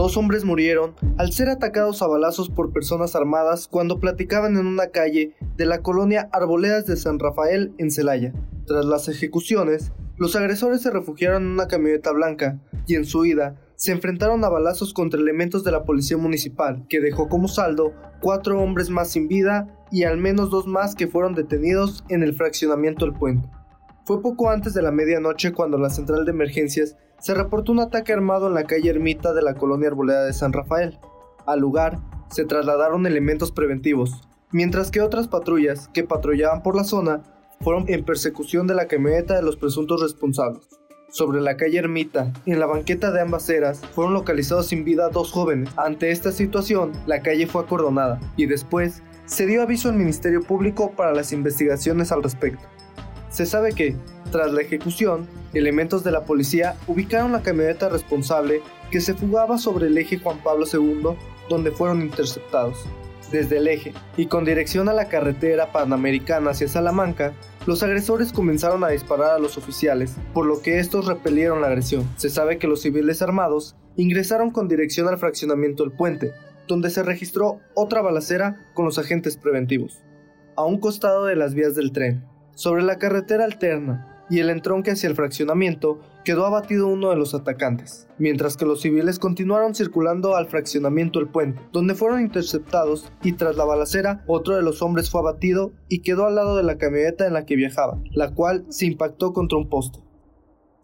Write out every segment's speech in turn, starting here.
Dos hombres murieron al ser atacados a balazos por personas armadas cuando platicaban en una calle de la colonia Arboledas de San Rafael en Celaya. Tras las ejecuciones, los agresores se refugiaron en una camioneta blanca y en su ida se enfrentaron a balazos contra elementos de la policía municipal, que dejó como saldo cuatro hombres más sin vida y al menos dos más que fueron detenidos en el fraccionamiento del puente. Fue poco antes de la medianoche cuando la central de emergencias se reportó un ataque armado en la calle Ermita de la colonia Arboleda de San Rafael. Al lugar se trasladaron elementos preventivos, mientras que otras patrullas que patrullaban por la zona fueron en persecución de la camioneta de los presuntos responsables. Sobre la calle Ermita, en la banqueta de ambas eras, fueron localizados sin vida dos jóvenes. Ante esta situación, la calle fue acordonada y después se dio aviso al Ministerio Público para las investigaciones al respecto. Se sabe que, tras la ejecución, elementos de la policía ubicaron la camioneta responsable que se fugaba sobre el eje Juan Pablo II, donde fueron interceptados. Desde el eje y con dirección a la carretera panamericana hacia Salamanca, los agresores comenzaron a disparar a los oficiales, por lo que estos repelieron la agresión. Se sabe que los civiles armados ingresaron con dirección al fraccionamiento del puente, donde se registró otra balacera con los agentes preventivos. A un costado de las vías del tren, sobre la carretera alterna y el entronque hacia el fraccionamiento, quedó abatido uno de los atacantes, mientras que los civiles continuaron circulando al fraccionamiento del puente, donde fueron interceptados y tras la balacera otro de los hombres fue abatido y quedó al lado de la camioneta en la que viajaba, la cual se impactó contra un poste.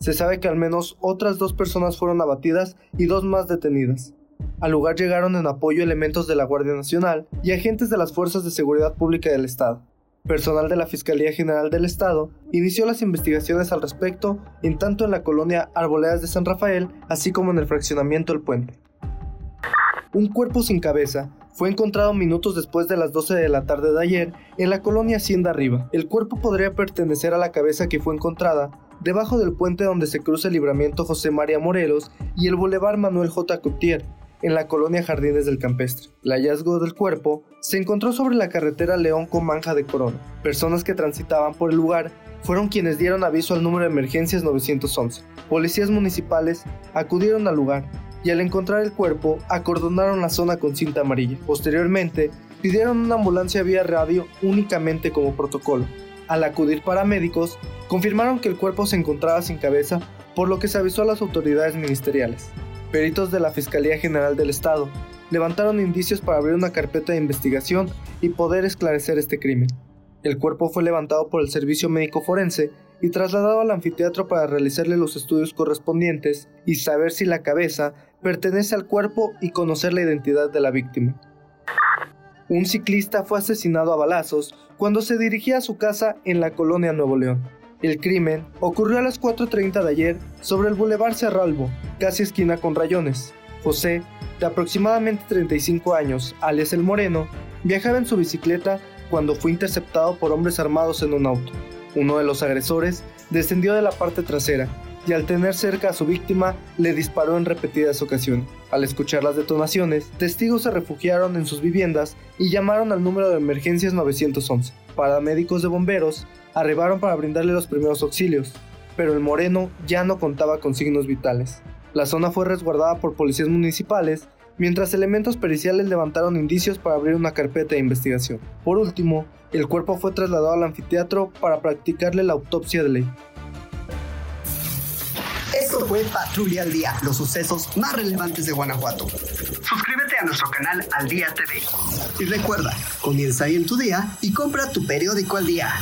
Se sabe que al menos otras dos personas fueron abatidas y dos más detenidas. Al lugar llegaron en apoyo elementos de la Guardia Nacional y agentes de las Fuerzas de Seguridad Pública del Estado personal de la Fiscalía General del Estado inició las investigaciones al respecto, en tanto en la colonia Arboledas de San Rafael, así como en el fraccionamiento El Puente. Un cuerpo sin cabeza fue encontrado minutos después de las 12 de la tarde de ayer en la colonia Hacienda Arriba. El cuerpo podría pertenecer a la cabeza que fue encontrada debajo del puente donde se cruza el libramiento José María Morelos y el bulevar Manuel J. Coutier, en la colonia Jardines del Campestre. El hallazgo del cuerpo se encontró sobre la carretera León con Manja de Corona. Personas que transitaban por el lugar fueron quienes dieron aviso al número de emergencias 911. Policías municipales acudieron al lugar y al encontrar el cuerpo acordonaron la zona con cinta amarilla. Posteriormente, pidieron una ambulancia vía radio únicamente como protocolo. Al acudir paramédicos, confirmaron que el cuerpo se encontraba sin cabeza, por lo que se avisó a las autoridades ministeriales. Peritos de la Fiscalía General del Estado levantaron indicios para abrir una carpeta de investigación y poder esclarecer este crimen. El cuerpo fue levantado por el Servicio Médico Forense y trasladado al anfiteatro para realizarle los estudios correspondientes y saber si la cabeza pertenece al cuerpo y conocer la identidad de la víctima. Un ciclista fue asesinado a balazos cuando se dirigía a su casa en la colonia Nuevo León. El crimen ocurrió a las 4.30 de ayer sobre el Boulevard Cerralbo, casi esquina con Rayones. José, de aproximadamente 35 años, alias El Moreno, viajaba en su bicicleta cuando fue interceptado por hombres armados en un auto. Uno de los agresores descendió de la parte trasera y al tener cerca a su víctima le disparó en repetidas ocasiones. Al escuchar las detonaciones, testigos se refugiaron en sus viviendas y llamaron al número de emergencias 911. Paramédicos de bomberos arribaron para brindarle los primeros auxilios, pero el moreno ya no contaba con signos vitales. La zona fue resguardada por policías municipales, mientras elementos periciales levantaron indicios para abrir una carpeta de investigación. Por último, el cuerpo fue trasladado al anfiteatro para practicarle la autopsia de ley. Esto fue Patrulla al Día, los sucesos más relevantes de Guanajuato. Suscríbete a nuestro canal Al Día TV. Y recuerda, comienza ahí en tu día y compra tu periódico al día.